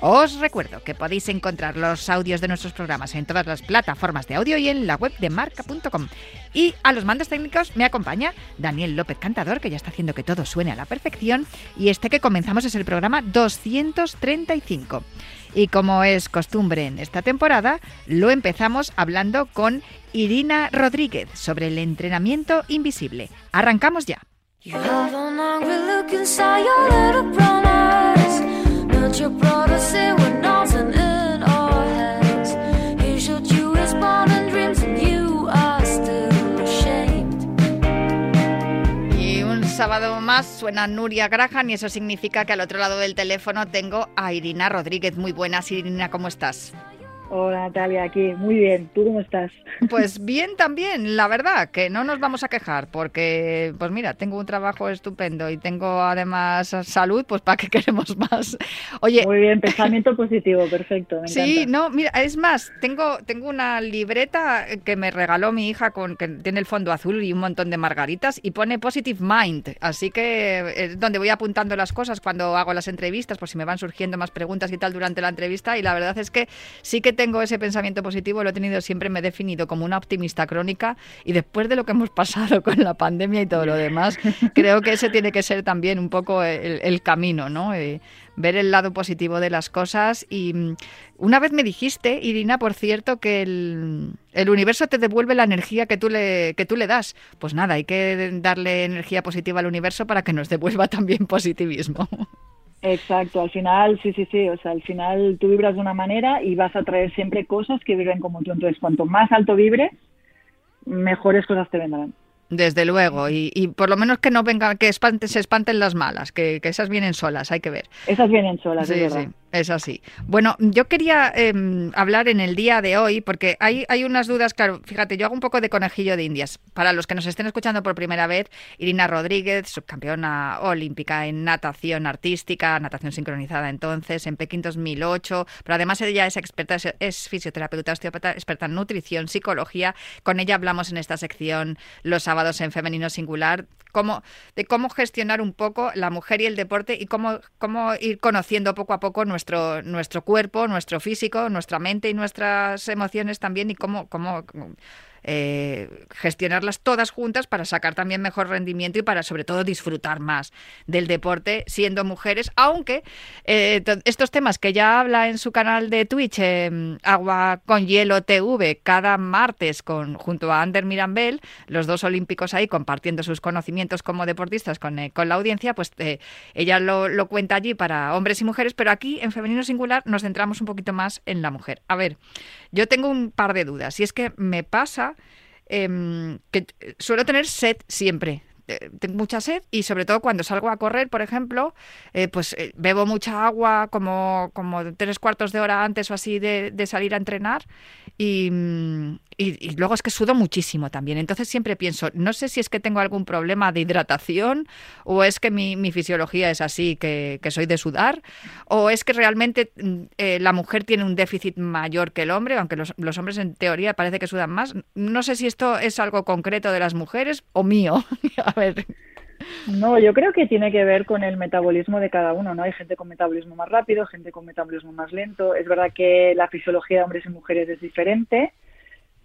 Os recuerdo que podéis encontrar los audios de nuestros programas en todas las plataformas de audio y en la web de marca.com. Y a los mandos técnicos me acompaña Daniel López Cantador, que ya está haciendo que todo suene a la perfección. Y este que comenzamos es el programa 235. Y como es costumbre en esta temporada, lo empezamos hablando con Irina Rodríguez sobre el entrenamiento invisible. Arrancamos ya. Sábado más suena Nuria Graham y eso significa que al otro lado del teléfono tengo a Irina Rodríguez. Muy buenas, Irina, ¿cómo estás? Hola Natalia, aquí. Muy bien. ¿Tú cómo estás? Pues bien también, la verdad, que no nos vamos a quejar porque, pues mira, tengo un trabajo estupendo y tengo además salud, pues ¿para qué queremos más? Oye. Muy bien, pensamiento positivo, perfecto. Me sí, no, mira, es más, tengo, tengo una libreta que me regaló mi hija con que tiene el fondo azul y un montón de margaritas y pone Positive Mind, así que es donde voy apuntando las cosas cuando hago las entrevistas, por si me van surgiendo más preguntas y tal durante la entrevista y la verdad es que sí que tengo ese pensamiento positivo, lo he tenido siempre, me he definido como una optimista crónica y después de lo que hemos pasado con la pandemia y todo lo demás, creo que ese tiene que ser también un poco el, camino, ¿no? Eh, ver el lado positivo de las cosas y mm, una vez me dijiste, Irina, por cierto, que el, el, universo te devuelve la energía que tú, le, que tú le das. Pues nada, hay que darle energía positiva al universo para que nos devuelva también positivismo. Exacto, al final, sí, sí, sí, o sea, al final tú vibras de una manera y vas a traer siempre cosas que vibren como tú. Entonces, cuanto más alto vibres, mejores cosas te vendrán. Desde luego, y, y, por lo menos que no vengan, que se espanten las malas, que, que, esas vienen solas, hay que ver. Esas vienen solas, sí, es verdad. Sí. Es así. Bueno, yo quería eh, hablar en el día de hoy, porque hay, hay unas dudas, claro, fíjate, yo hago un poco de conejillo de indias. Para los que nos estén escuchando por primera vez, Irina Rodríguez, subcampeona olímpica en natación artística, natación sincronizada entonces, en Pekín 2008, pero además ella es experta, es fisioterapeuta, osteópata, experta en nutrición, psicología. Con ella hablamos en esta sección los sábados en femenino singular, cómo, de cómo gestionar un poco la mujer y el deporte y cómo, cómo ir conociendo poco a poco nuestro, nuestro cuerpo, nuestro físico, nuestra mente y nuestras emociones también y cómo, cómo eh, gestionarlas todas juntas para sacar también mejor rendimiento y para sobre todo disfrutar más del deporte siendo mujeres, aunque eh, estos temas que ya habla en su canal de Twitch, eh, Agua con Hielo TV, cada martes con, junto a Ander Mirambel, los dos olímpicos ahí compartiendo sus conocimientos como deportistas con, eh, con la audiencia, pues ella lo cuenta allí para hombres y mujeres, pero aquí en femenino singular nos centramos un poquito más en la mujer. A ver, yo tengo un par de dudas y es que me pasa eh, que suelo tener sed siempre. Eh, tengo mucha sed y sobre todo cuando salgo a correr, por ejemplo, eh, pues eh, bebo mucha agua como, como tres cuartos de hora antes o así de, de salir a entrenar y, y, y, luego es que sudo muchísimo también. Entonces siempre pienso, no sé si es que tengo algún problema de hidratación o es que mi, mi fisiología es así, que, soy de sudar, o es que realmente eh, la mujer tiene un déficit mayor que el hombre, aunque los, los, hombres en teoría parece que sudan más. No sé si esto es algo concreto de las mujeres o mío. a ver. No, yo creo que tiene que ver con el metabolismo de cada uno, ¿no? Hay gente con metabolismo más rápido, gente con metabolismo más lento. Es verdad que la fisiología de hombres y mujeres es diferente,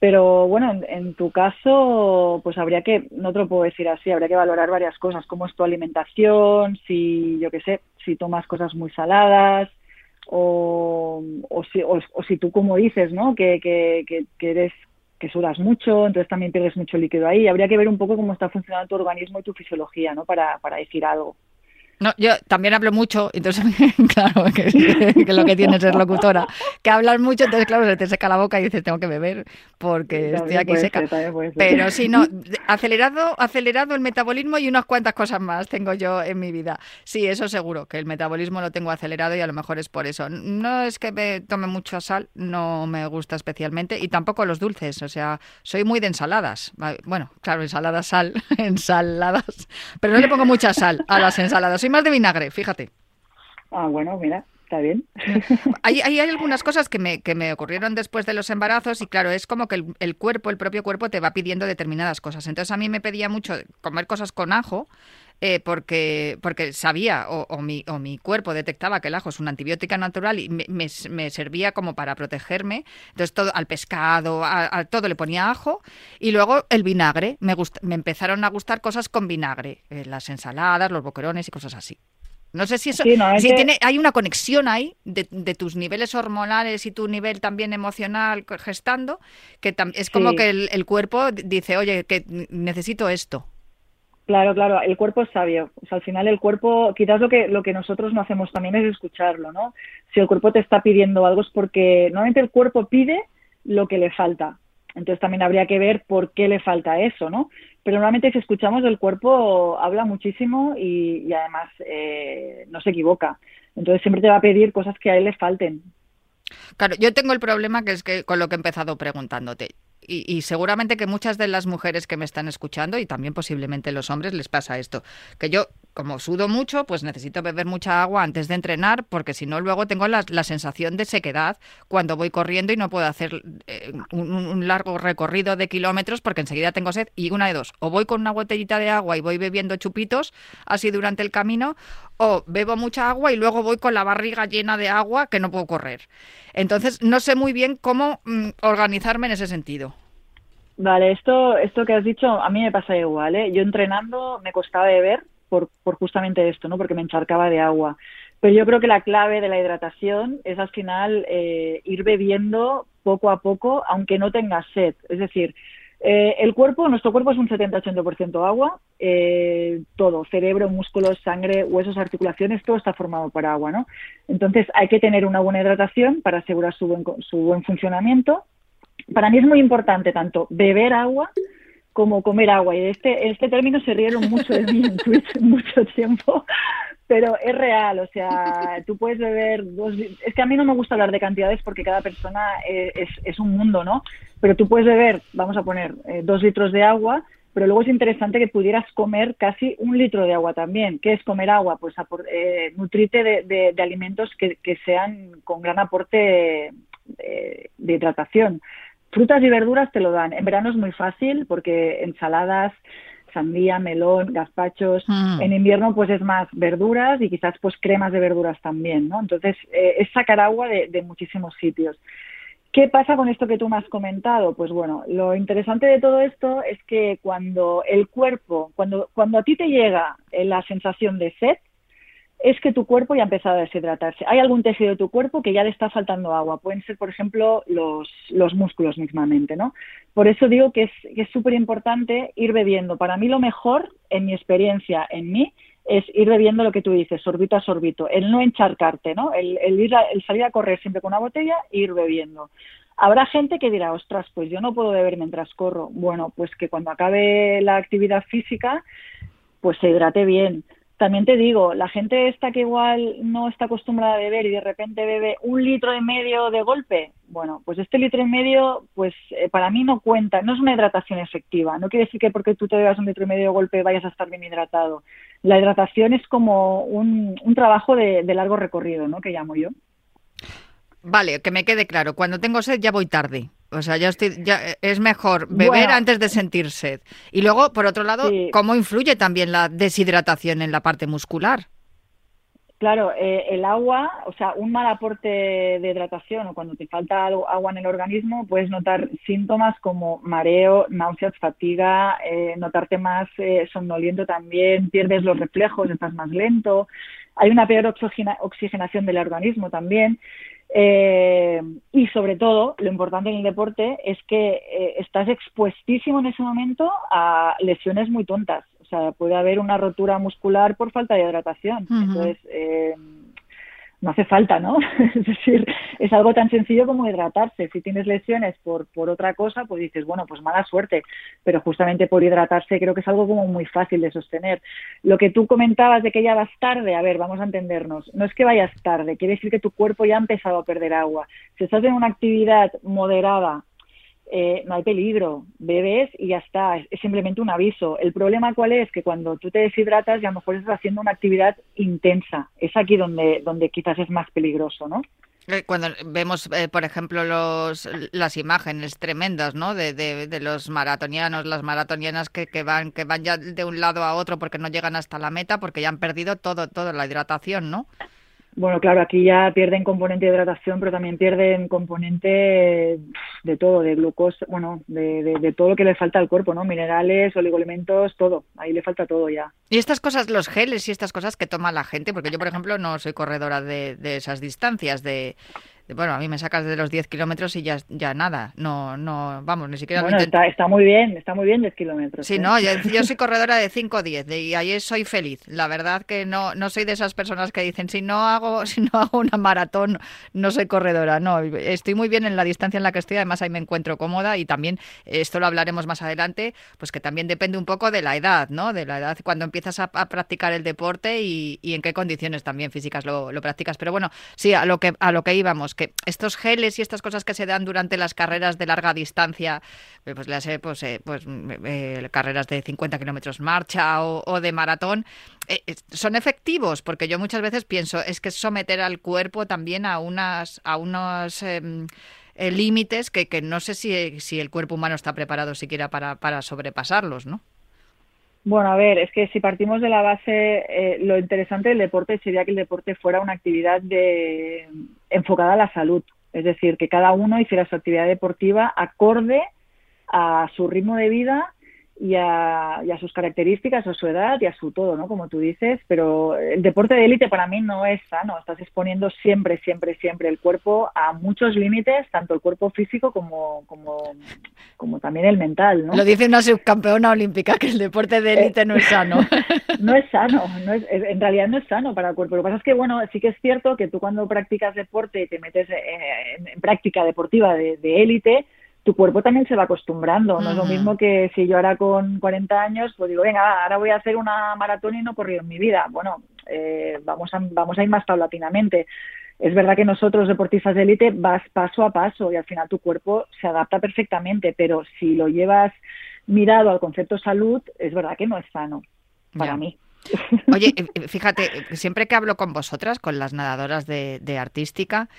pero bueno, en, en, tu caso, pues habría que, no te lo puedo decir así, habría que valorar varias cosas, cómo es tu alimentación, si, yo qué sé, si tomas cosas muy saladas, o, o, si, o, o si tú, como dices, ¿no? Que, que, que, que eres que sudas mucho, entonces también pierdes mucho líquido ahí. Habría que ver un poco cómo está funcionando tu organismo y tu fisiología, ¿no? Para, para decir algo. No, yo también hablo mucho, entonces, claro, que, lo que tienes es locutora, que hablas mucho, entonces, claro, se te seca la boca y dices, tengo que beber porque estoy aquí seca. Pero si no, acelerado, acelerado el metabolismo y unas cuantas cosas más tengo yo en mi vida. Sí, eso seguro, que el metabolismo lo tengo acelerado y a lo mejor es por eso. No es que me tome mucha sal, no me gusta especialmente, y tampoco los dulces, o sea, soy muy de ensaladas. Bueno, claro, ensaladas, sal, ensaladas, pero no le pongo mucha sal a las ensaladas más de vinagre, fíjate. Ah, bueno, mira, está bien. Hay, hay, algunas cosas que me, que me ocurrieron después de los embarazos y claro, es como que el, cuerpo, el propio cuerpo te va pidiendo determinadas cosas. Entonces a mí me pedía mucho comer cosas con ajo. Eh, porque, porque sabía o, mi, o mi cuerpo detectaba que el ajo es una antibiótica natural y me, servía como para protegerme. Entonces todo al pescado, a, todo le ponía ajo y luego el vinagre. Me, me empezaron a gustar cosas con vinagre, eh, las ensaladas, los boquerones y cosas así. No sé si eso, si tiene, hay una conexión ahí de, tus niveles hormonales y tu nivel también emocional gestando, que es como que el, cuerpo dice, oye, que necesito esto. Claro, claro, el cuerpo es sabio. Al final el cuerpo, quizás lo que, lo que nosotros no hacemos también es escucharlo, ¿no? Si el cuerpo te está pidiendo algo es porque normalmente el cuerpo pide lo que le falta. Entonces también habría que ver por qué le falta eso, ¿no? Pero normalmente si escuchamos el cuerpo habla muchísimo y, además eh, no se equivoca. Entonces siempre te va a pedir cosas que a él le falten. Claro, yo tengo el problema que es que con lo que he empezado preguntándote y, seguramente que muchas de las mujeres que me están escuchando y también posiblemente los hombres les pasa esto, que yo como sudo mucho, pues necesito beber mucha agua antes de entrenar porque si no luego tengo la, sensación de sequedad cuando voy corriendo y no puedo hacer eh, un, largo recorrido de kilómetros porque enseguida tengo sed y una de dos, o voy con una botellita de agua y voy bebiendo chupitos así durante el camino o bebo mucha agua y luego voy con la barriga llena de agua que no puedo correr. Entonces no sé muy bien cómo mm, organizarme en ese sentido. Vale, esto, esto que has dicho a mí me pasa igual. ¿eh? Yo entrenando me costaba beber por, por justamente esto, ¿no? porque me encharcaba de agua. Pero yo creo que la clave de la hidratación es al final eh, ir bebiendo poco a poco, aunque no tengas sed. Es decir, eh, el cuerpo, nuestro cuerpo es un 70-80% agua, eh, todo, cerebro, músculos, sangre, huesos, articulaciones, todo está formado por agua, ¿no? Entonces hay que tener una buena hidratación para asegurar su buen, su buen funcionamiento para mí es muy importante tanto beber agua como comer agua. Y este, este término se rieron mucho de mí en Twitch mucho tiempo, pero es real. O sea, tú puedes beber dos. Es que a mí no me gusta hablar de cantidades porque cada persona es, es un mundo, ¿no? Pero tú puedes beber, vamos a poner, eh, dos litros de agua, pero luego es interesante que pudieras comer casi un litro de agua también. ¿Qué es comer agua? Pues eh, nutrirte de, de, alimentos que, que, sean con gran aporte de hidratación. Frutas y verduras te lo dan. En verano es muy fácil porque ensaladas, sandía, melón, gazpachos. Mm. En invierno pues es más verduras y quizás pues cremas de verduras también, ¿no? Entonces eh, es sacar agua de, de, muchísimos sitios. ¿Qué pasa con esto que tú me has comentado? Pues bueno, lo interesante de todo esto es que cuando el cuerpo, cuando, cuando a ti te llega la sensación de sed, es que tu cuerpo ya ha empezado a deshidratarse. Hay algún tejido de tu cuerpo que ya le está faltando agua. Pueden ser, por ejemplo, los, los músculos mismamente, ¿no? Por eso digo que es súper importante ir bebiendo. Para mí lo mejor, en mi experiencia, en mí, es ir bebiendo lo que tú dices, sorbito a sorbito, el no encharcarte, ¿no? El, ir el salir a correr siempre con una botella e ir bebiendo. Habrá gente que dirá, ostras, pues yo no puedo beber mientras corro. Bueno, pues que cuando acabe la actividad física, pues se hidrate bien también te digo, la gente esta que igual no está acostumbrada a beber y de repente bebe un litro y medio de golpe, bueno, pues este litro y medio, pues eh, para mí no cuenta, no es una hidratación efectiva. No quiere decir que porque tú te bebas un litro y medio de golpe vayas a estar bien hidratado. La hidratación es como un, un trabajo de, de largo recorrido, ¿no? Que llamo yo. Vale, que me quede claro. Cuando tengo sed ya voy tarde. O sea, ya, estoy, ya es mejor beber antes de sentir sed. Y luego, por otro lado, ¿cómo influye también la deshidratación en la parte muscular? Claro, eh, el agua, o sea, un mal aporte de hidratación o cuando te falta agua en el organismo, puedes notar síntomas como mareo, náuseas, fatiga, eh, notarte más eh, somnoliento también, pierdes los reflejos, estás más lento, hay una peor oxigenación del organismo también. Eh, y sobre todo, lo importante en el deporte es que eh, estás expuestísimo en ese momento a lesiones muy tontas. O sea, puede haber una rotura muscular por falta de hidratación. Entonces, eh, no hace falta, ¿no? es decir, es algo tan sencillo como hidratarse. Si tienes lesiones por, por otra cosa, pues dices, bueno, pues mala suerte, pero justamente por hidratarse creo que es algo como muy fácil de sostener. Lo que tú comentabas de que ya vas tarde, a ver, vamos a entendernos, no es que vayas tarde, quiere decir que tu cuerpo ya ha empezado a perder agua. Si estás en una actividad moderada eh, no hay peligro, bebes y ya está, es, simplemente un aviso. El problema cuál es, que cuando tú te deshidratas y a lo mejor estás haciendo una actividad intensa, es aquí donde, donde quizás es más peligroso, ¿no? Eh, cuando vemos, eh, por ejemplo, los, las imágenes tremendas, ¿no? De, de, los maratonianos, las maratonianas que, que, van que van ya de un lado a otro porque no llegan hasta la meta, porque ya han perdido todo, toda la hidratación, ¿no? Bueno, claro, aquí ya pierden componente de hidratación, pero también pierden componente de todo, de glucosa, bueno, de, de, todo lo que le falta al cuerpo, ¿no? Minerales, oligoelementos, todo. Ahí le falta todo ya. Y estas cosas, los geles y estas cosas que toma la gente, porque yo, por ejemplo, no soy corredora de, de esas distancias, de, bueno, a mí me sacas de los 10 kilómetros y ya, ya nada, no, no, vamos, ni siquiera... Bueno, está, está, muy bien, está muy bien 10 kilómetros. Sí, ¿eh? no, yo, soy corredora de 5 o 10 y ahí soy feliz. La verdad que no, no soy de esas personas que dicen, si no hago, si no hago una maratón, no soy corredora. No, estoy muy bien en la distancia en la que estoy, además ahí me encuentro cómoda y también, esto lo hablaremos más adelante, pues que también depende un poco de la edad, ¿no? De la edad cuando empiezas a, practicar el deporte y, y, en qué condiciones también físicas lo, lo practicas. Pero bueno, sí, a lo que, a lo que íbamos, estos geles y estas cosas que se dan durante las carreras de larga distancia, eh, pues le pues, eh, pues mm, eh, carreras de 50 kilómetros marcha o, de maratón, son efectivos, porque yo muchas veces pienso, es que someter al cuerpo también a unas, a unos em, límites que, que, no sé si, si, el cuerpo humano está preparado siquiera para, para sobrepasarlos, ¿no? Bueno, a ver, es que si partimos de la base, eh, lo interesante del deporte sería que el deporte fuera una actividad de, enfocada a la salud. Es decir, que cada uno hiciera su actividad deportiva acorde a su ritmo de vida y a, sus características, a su edad y a su todo, ¿no? Como tú dices, pero el deporte de élite para mí no es sano. Estás exponiendo siempre, siempre, siempre el cuerpo a muchos límites, tanto el cuerpo físico como, como, como también el mental, ¿no? Lo dice una subcampeona olímpica, que el deporte de élite no es sano. no es sano, no es, en realidad no es sano para el cuerpo. Lo que pasa es que, bueno, sí que es cierto que tú cuando practicas deporte y te metes en, práctica deportiva de élite, tu cuerpo también se va acostumbrando. No es lo mismo que si yo ahora con 40 años, pues digo, venga, ahora voy a hacer una maratón y no he corrido en mi vida. Bueno, eh, vamos, a, vamos a ir más paulatinamente. Es verdad que nosotros, deportistas de élite, vas paso a paso y al final tu cuerpo se adapta perfectamente, pero si lo llevas mirado al concepto salud, es verdad que no es sano para mí. Oye, eh, eh, fíjate, eh, siempre que hablo con vosotras, con las nadadoras de, artística,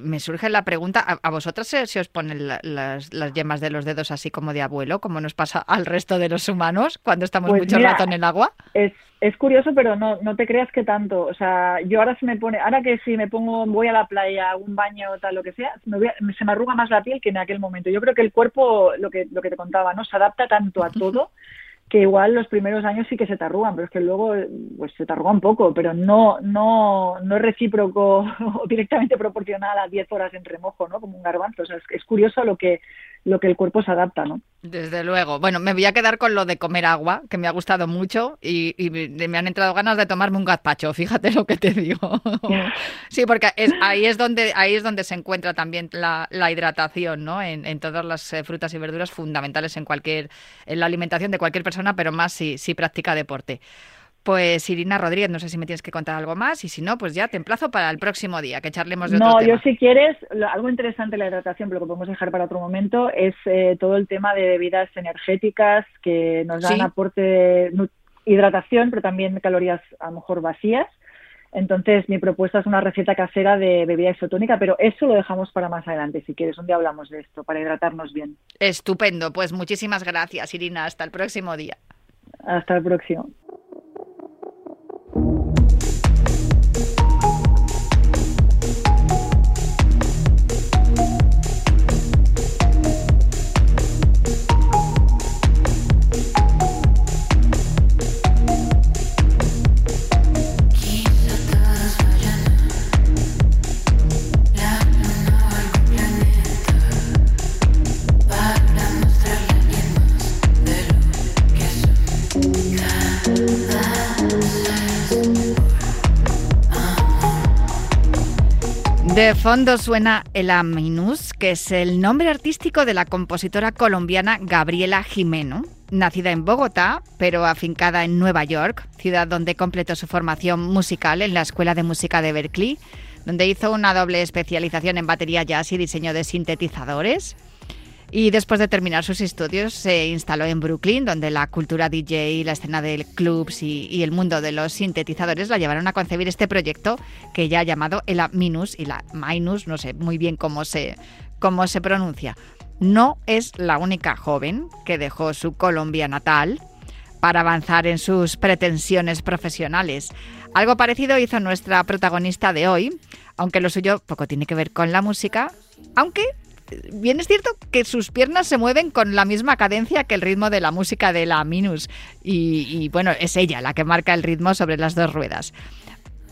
me surge la pregunta, ¿a, vosotras se, os ponen las, yemas de los dedos así como de abuelo, como nos pasa al resto de los humanos cuando estamos pues mucho rato en el agua? Es, es curioso, pero no, no te creas que tanto. O sea, yo ahora se me pone, ahora que si me pongo, voy a la playa, un baño, tal, lo que sea, se me arruga más la piel que en aquel momento. Yo creo que el cuerpo, lo que, lo que te contaba, ¿no? Se adapta tanto a todo que igual los primeros años sí que se te arrugan, pero es que luego pues se te arrugan poco, pero no, no, no es recíproco o directamente proporcional a 10 horas en remojo, ¿no? Como un garbanzo. O sea, es, es curioso lo que, lo que el cuerpo se adapta, ¿no? Desde luego. Bueno, me voy a quedar con lo de comer agua, que me ha gustado mucho y, me han entrado ganas de tomarme un gazpacho, fíjate lo que te digo. sí, porque ahí, es donde, ahí es donde se encuentra también la, hidratación, ¿no? En, todas las eh, frutas y verduras fundamentales en cualquier, en la alimentación de cualquier persona, pero más si, si practica deporte. Pues Irina Rodríguez, no sé si me tienes que contar algo más y si no, pues ya te emplazo para el próximo día, que charlemos de No, yo si quieres, algo interesante de la hidratación, pero que podemos dejar para otro momento, es eh, todo el tema de bebidas energéticas que nos dan aporte de hidratación, pero también calorías a lo mejor vacías. Entonces, mi propuesta es una receta casera de bebida isotónica, pero eso lo dejamos para más adelante, si quieres. Un día hablamos de esto, para hidratarnos bien. Estupendo. Pues muchísimas gracias, Irina. Hasta el próximo día. Hasta el próximo. Fondo suena El Aminus, que es el nombre artístico de la compositora colombiana Gabriela Jimeno, nacida en Bogotá, pero afincada en Nueva York, ciudad donde completó su formación musical en la Escuela de Música de Berkeley, donde hizo una doble especialización en batería jazz y diseño de sintetizadores. Y después de terminar sus estudios se instaló en Brooklyn, donde la cultura DJ, la escena de clubs y, el mundo de los sintetizadores la llevaron a concebir este proyecto que ya ha llamado el Minus y la Minus, no sé muy bien cómo se, cómo se pronuncia. No es la única joven que dejó su Colombia natal para avanzar en sus pretensiones profesionales. Algo parecido hizo nuestra protagonista de hoy, aunque lo suyo poco tiene que ver con la música, aunque bien es cierto que sus piernas se mueven con la misma cadencia que el ritmo de la música de la Minus. Y, bueno, es ella la que marca el ritmo sobre las dos ruedas.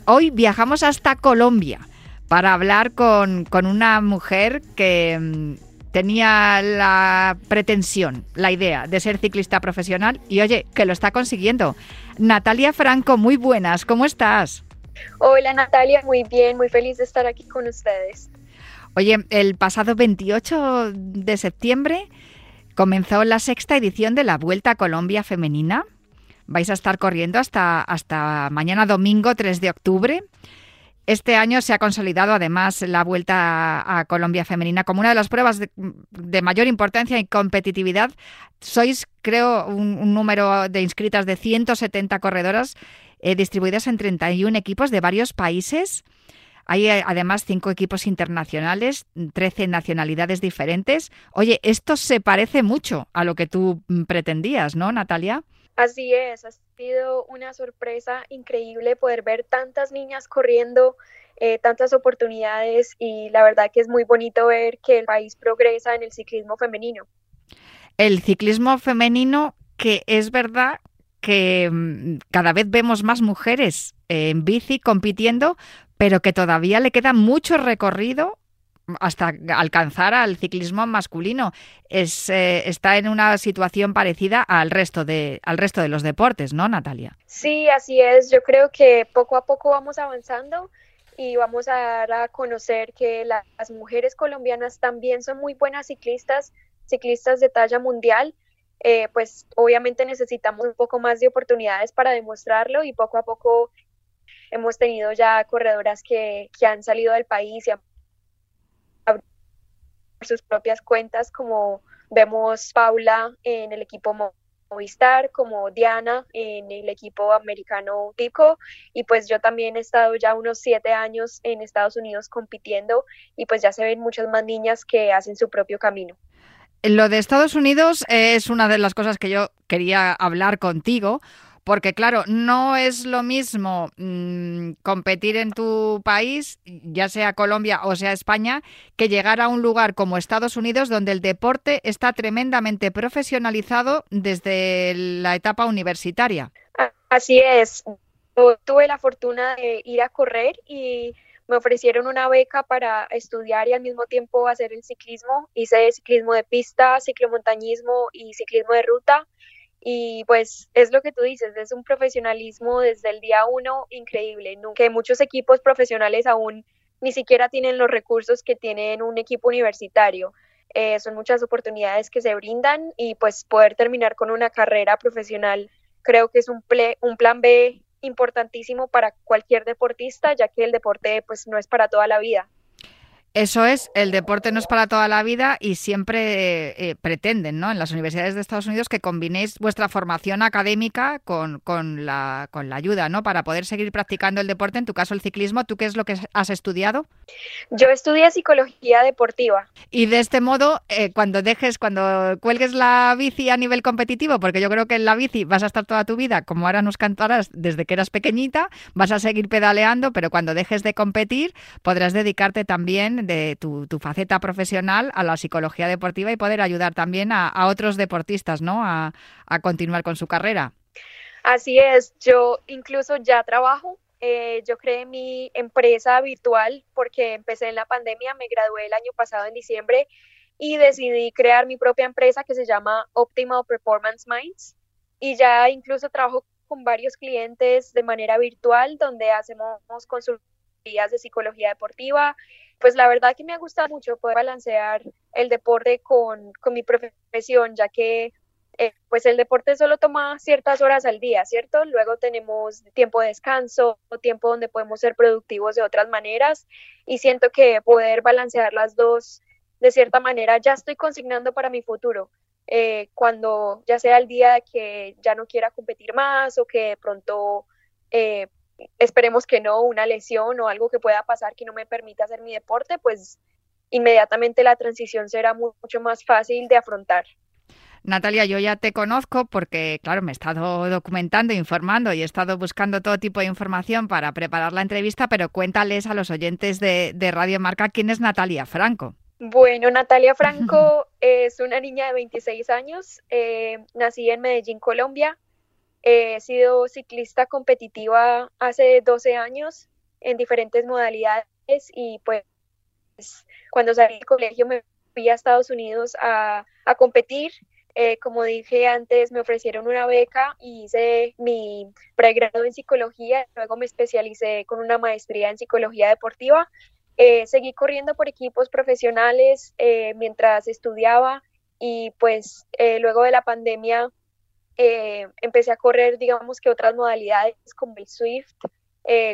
Hoy viajamos hasta Colombia para hablar con, una mujer que mm, tenía la pretensión, la idea de ser ciclista profesional y oye, que lo está consiguiendo. Natalia Franco, muy buenas, ¿cómo estás? Hola Natalia, muy bien, muy feliz de estar aquí con ustedes. Oye, el pasado 28 de septiembre comenzó la sexta edición de la Vuelta a Colombia Femenina. Vais a estar corriendo hasta, hasta mañana domingo 3 de octubre. Este año se ha consolidado además la Vuelta a Colombia Femenina como una de las pruebas de, mayor importancia y competitividad. Sois, creo, un, número de inscritas de 170 corredoras eh, distribuidas en 31 equipos de varios países. Hay eh, además cinco equipos internacionales, 13 nacionalidades diferentes. Oye, esto se parece mucho a lo que tú mm, pretendías, ¿no, Natalia? Así es, ha sido una sorpresa increíble poder ver tantas niñas corriendo, eh, tantas oportunidades y la verdad que es muy bonito ver que el país progresa en el ciclismo femenino. El ciclismo femenino que es verdad que mm, cada vez vemos más mujeres en bici compitiendo, pero que todavía le queda mucho recorrido hasta alcanzar al ciclismo masculino. Es, eh, está en una situación parecida al resto, de, al resto de los deportes, ¿no, Natalia? Sí, así es. Yo creo que poco a poco vamos avanzando y vamos a dar a conocer que las mujeres colombianas también son muy buenas ciclistas, ciclistas de talla mundial. Eh, pues obviamente necesitamos un poco más de oportunidades para demostrarlo y poco a poco hemos tenido ya corredoras que, han salido del país y han sus propias cuentas, como vemos Paula en el equipo Movistar, como Diana en el equipo americano Tico, y pues yo también he estado ya unos siete años en Estados Unidos compitiendo y pues ya se ven muchas más niñas que hacen su propio camino. Lo de Estados Unidos es una de las cosas que yo quería hablar contigo, porque claro, no es lo mismo mm, competir en tu país, ya sea Colombia o sea España, que llegar a un lugar como Estados Unidos donde el deporte está tremendamente profesionalizado desde la etapa universitaria. Así es. tuve la fortuna de ir a correr y me ofrecieron una beca para estudiar y al mismo tiempo hacer el ciclismo. Hice ciclismo de pista, ciclomontañismo y ciclismo de ruta y pues es lo que tú dices, es un profesionalismo desde el día uno increíble, que muchos equipos profesionales aún ni siquiera tienen los recursos que tienen un equipo universitario. Eh, son muchas oportunidades que se brindan y pues poder terminar con una carrera profesional creo que es un, un plan B importantísimo para cualquier deportista, ya que el deporte pues no es para toda la vida. Eso es, el deporte no es para toda la vida y siempre eh, pretenden, ¿no? En las universidades de Estados Unidos que combinéis vuestra formación académica con, con, la, con la ayuda, ¿no? Para poder seguir practicando el deporte, en tu caso el ciclismo. ¿Tú qué es lo que has estudiado? Yo estudié psicología deportiva. Y de este modo, eh, cuando dejes, cuando cuelgues la bici a nivel competitivo, porque yo creo que en la bici vas a estar toda tu vida, como ahora nos cantarás desde que eras pequeñita, vas a seguir pedaleando, pero cuando dejes de competir podrás dedicarte también de tu, faceta profesional a la psicología deportiva y poder ayudar también a, otros deportistas ¿no? A, continuar con su carrera. Así es, yo incluso ya trabajo eh, yo creé mi empresa virtual porque empecé en la pandemia, me gradué el año pasado en diciembre y decidí crear mi propia empresa que se llama Optimal Performance Minds y ya incluso trabajo con varios clientes de manera virtual donde hacemos consultorías de psicología deportiva, pues la verdad que me ha gustado mucho poder balancear el deporte con, con mi profesión, ya que eh, pues el deporte solo toma ciertas horas al día, ¿cierto? Luego tenemos tiempo de descanso, tiempo donde podemos ser productivos de otras maneras y siento que poder balancear las dos de cierta manera ya estoy consignando para mi futuro. Eh, cuando ya sea el día que ya no quiera competir más o que de pronto eh, esperemos que no, una lesión o algo que pueda pasar que no me permita hacer mi deporte, pues inmediatamente la transición será mucho más fácil de afrontar. Natalia, yo ya te conozco porque, claro, me he estado documentando, informando y he estado buscando todo tipo de información para preparar la entrevista, pero cuéntales a los oyentes de, Radio Marca quién es Natalia Franco. Bueno, Natalia Franco es una niña de 26 años, eh, nací en Medellín, Colombia. He sido ciclista competitiva hace 12 años en diferentes modalidades y pues cuando salí del colegio me fui a Estados Unidos a, a competir eh, como dije antes, me ofrecieron una beca y hice mi pregrado en psicología, luego me especialicé con una maestría en psicología deportiva. Eh, seguí corriendo por equipos profesionales eh, mientras estudiaba y pues luego de la pandemia empecé a correr, digamos que otras modalidades como el Swift,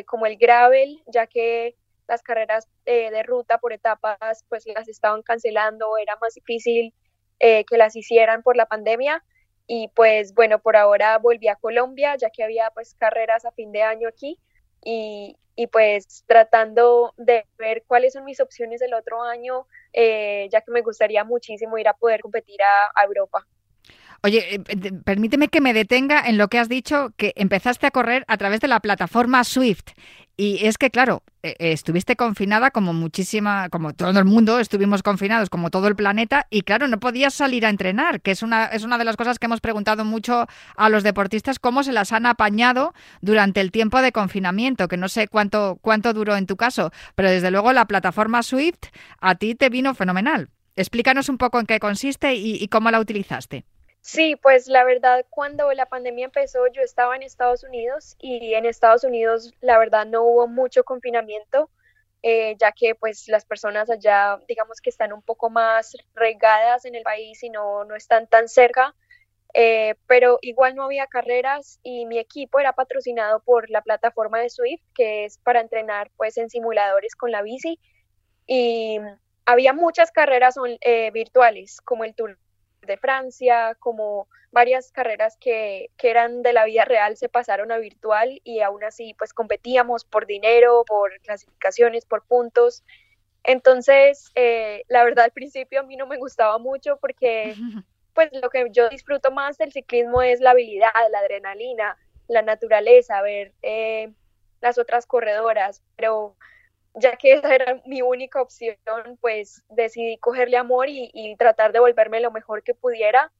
como el Gravel, ya que las carreras de ruta por etapas pues las estaban cancelando, era más difícil eh, que las hicieran por la pandemia. Y pues bueno, por ahora volví a Colombia, ya que había pues carreras a fin de año aquí. Y, y pues tratando de ver cuáles son mis opciones el otro año, eh, ya que me gustaría muchísimo ir a poder competir a, Europa. Oye, eh, permíteme que me detenga en lo que has dicho, que empezaste a correr a través de la plataforma Swift. Y es que, claro, e, estuviste confinada como muchísima, como todo el mundo, estuvimos confinados como todo el planeta y claro, no podías salir a entrenar, que es una, es una de las cosas que hemos preguntado mucho a los deportistas, cómo se las han apañado durante el tiempo de confinamiento, que no sé cuánto, cuánto duró en tu caso, pero desde luego la plataforma Swift a ti te vino fenomenal. Explícanos un poco en qué consiste y cómo la utilizaste. Sí, pues la verdad, cuando la pandemia empezó, yo estaba en Estados Unidos y en Estados Unidos, la verdad, no hubo mucho confinamiento, eh, ya que pues las personas allá, digamos que están un poco más regadas en el país y no, no están tan cerca, eh, pero igual no había carreras y mi equipo era patrocinado por la plataforma de Swift, que es para entrenar pues en simuladores con la bici y había muchas carreras eh, virtuales como el Tour de Francia, como varias carreras que, eran de la vida real se pasaron a virtual y aún así pues competíamos por dinero, por clasificaciones, por puntos. Entonces, eh, la verdad al principio a mí no me gustaba mucho porque pues lo que yo disfruto más del ciclismo es la habilidad, la adrenalina, la naturaleza, ver eh, las otras corredoras, pero ya que esa era mi única opción, pues decidí cogerle amor y, tratar de volverme lo mejor que pudiera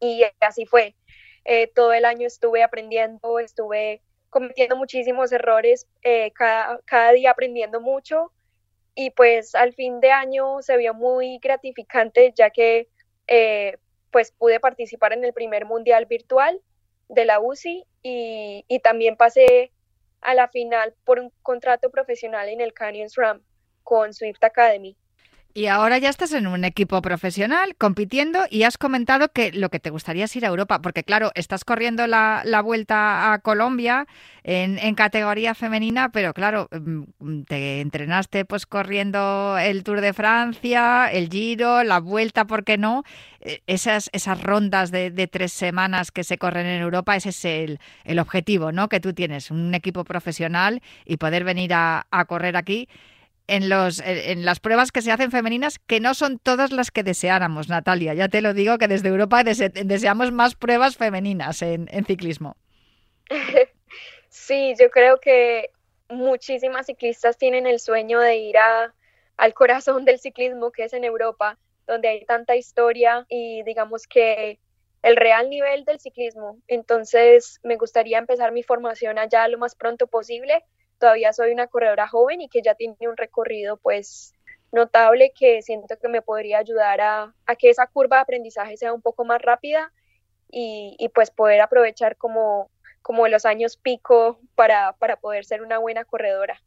y así fue. Eh, todo el año estuve aprendiendo, estuve cometiendo muchísimos errores, eh, cada, día aprendiendo mucho y pues al fin de año se vio muy gratificante ya que eh, pues pude participar en el primer mundial virtual de la UCI y, y también pasé a la final por un contrato profesional en el Canyon SRAM con Swift Academy. Y ahora ya estás en un equipo profesional compitiendo y has comentado que lo que te gustaría es ir a Europa, porque claro, estás corriendo la, vuelta a Colombia en, categoría femenina, pero claro, mm, te entrenaste pues corriendo el Tour de Francia, el Giro, la vuelta, ¿por qué no? E, esas, esas rondas de, tres semanas que se corren en Europa, ese es el, el, objetivo, ¿no? Que tú tienes, un equipo profesional y poder venir a, a correr aquí en, los, en las pruebas que se hacen femeninas, que no son todas las que deseáramos, Natalia. Ya te lo digo que desde Europa deseamos más pruebas femeninas en, ciclismo. Sí, yo creo que muchísimas ciclistas tienen el sueño de ir a, al corazón del ciclismo, que es en Europa, donde hay tanta historia y digamos que el real nivel del ciclismo. Entonces, me gustaría empezar mi formación allá lo más pronto posible todavía soy una corredora joven y que ya tiene un recorrido pues notable que siento que me podría ayudar a, que esa curva de aprendizaje sea un poco más rápida y, pues poder aprovechar como, como los años pico para, para poder ser una buena corredora.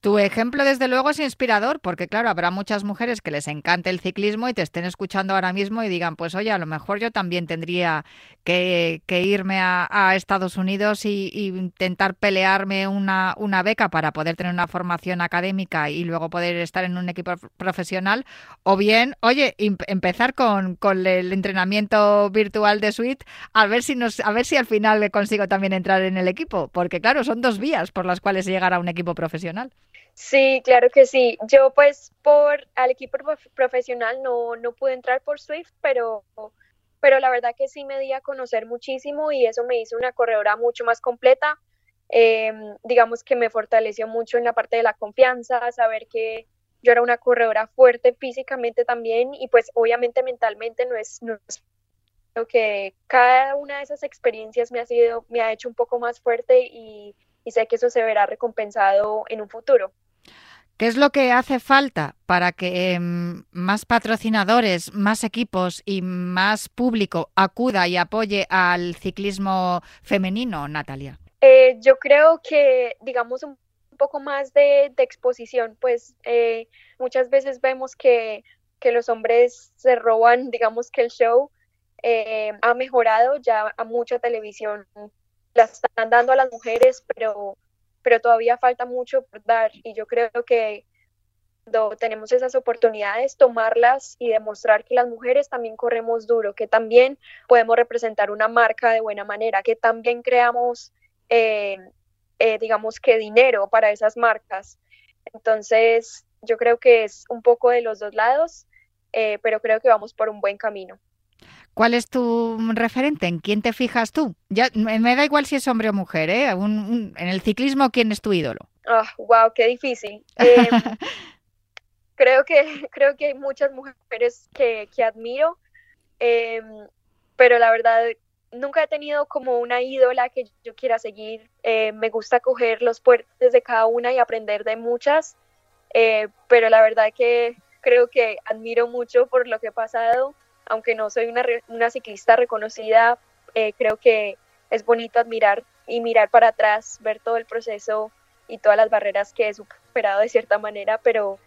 Tu ejemplo, desde luego, es inspirador, porque claro, habrá muchas mujeres que les encante el ciclismo y te estén escuchando ahora mismo y digan, pues oye, a lo mejor yo también tendría que, irme a, Estados Unidos y, intentar pelearme una, beca para poder tener una formación académica y luego poder estar en un equipo profesional, o bien, oye, empezar con, con, el entrenamiento virtual de Suite a ver si nos, a ver si al final consigo también entrar en el equipo, porque claro, son dos vías por las cuales llegar a un equipo profesional. Sí, claro que sí. Yo pues por al equipo profesional no, no pude entrar por Swift, pero, pero la verdad que sí me di a conocer muchísimo y eso me hizo una corredora mucho más completa. Em, digamos que me fortaleció mucho en la parte de la confianza, saber que yo era una corredora fuerte físicamente también y pues obviamente mentalmente no es, no es lo que cada una de esas experiencias me ha sido, me ha hecho un poco más fuerte y, y sé que eso se verá recompensado en un futuro. ¿Qué es lo que hace falta para que em, más patrocinadores, más equipos y más público acuda y apoye al ciclismo femenino, Natalia? Eh, yo creo que, digamos, un poco más de, exposición, pues eh, muchas veces vemos que, que, los hombres se roban, digamos que el show eh, ha mejorado, ya a mucha televisión la están dando a las mujeres, pero pero todavía falta mucho por dar y yo creo que cuando tenemos esas oportunidades, tomarlas y demostrar que las mujeres también corremos duro, que también podemos representar una marca de buena manera, que también creamos, eh, eh, digamos que dinero para esas marcas. Entonces, yo creo que es un poco de los dos lados, eh, pero creo que vamos por un buen camino. ¿Cuál es tu referente? ¿En quién te fijas tú? Ya me da igual si es hombre o mujer, ¿eh? en el ciclismo, ¿quién es tu ídolo? Ah, wow, qué difícil. Em, creo que creo que hay muchas mujeres que, admiro, em, pero la verdad nunca he tenido como una ídola que yo quiera seguir. Eh, me gusta coger los puertos de cada una y aprender de muchas, eh, pero la verdad que creo que admiro mucho por lo que he pasado aunque no soy una, ciclista reconocida, eh, creo que es bonito admirar y mirar para atrás, ver todo el proceso y todas las barreras que he superado de cierta manera, pero,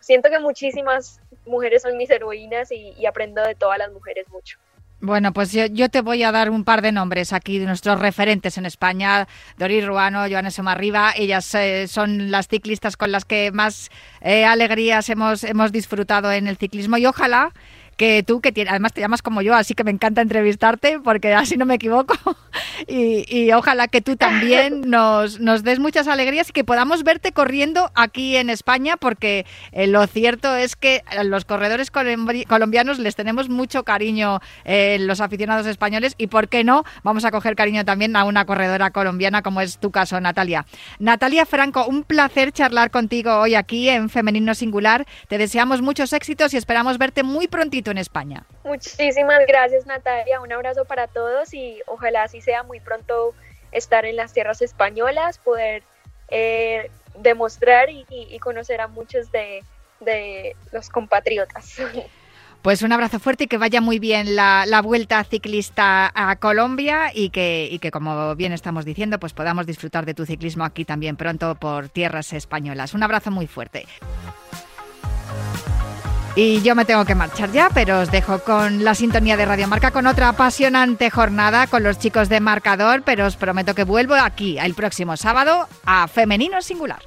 siento que muchísimas mujeres son mis heroínas y, aprendo de todas las mujeres mucho. Bueno, pues yo, te voy a dar un par de nombres aquí de nuestros referentes en España. Doris Ruano, Joana Somarriba, ellas eh, son las ciclistas con las que más eh, alegrías hemos disfrutado en el ciclismo y ojalá que tú, que además te llamas como yo, así que me encanta entrevistarte porque así no me equivoco. y, ojalá que tú también nos, nos, des muchas alegrías y que podamos verte corriendo aquí en España porque eh, lo cierto es que los corredores colombianos les tenemos mucho cariño eh, los aficionados españoles y, ¿por qué no? Vamos a coger cariño también a una corredora colombiana como es tu caso, Natalia. Natalia Franco, un placer charlar contigo hoy aquí en Femenino Singular. Te deseamos muchos éxitos y esperamos verte muy prontito en España. Muchísimas gracias Natalia, un abrazo para todos y ojalá así sea muy pronto estar en las tierras españolas, poder eh, demostrar y, conocer a muchos de, los compatriotas. Pues un abrazo fuerte y que vaya muy bien la, vuelta ciclista a Colombia y que, y que, como bien estamos diciendo, pues podamos disfrutar de tu ciclismo aquí también pronto por tierras españolas. Un abrazo muy fuerte. Y yo me tengo que marchar ya, pero os dejo con la sintonía de Radio Marca con otra apasionante jornada con los chicos de Marcador, pero os prometo que vuelvo aquí el próximo sábado a Femenino Singular.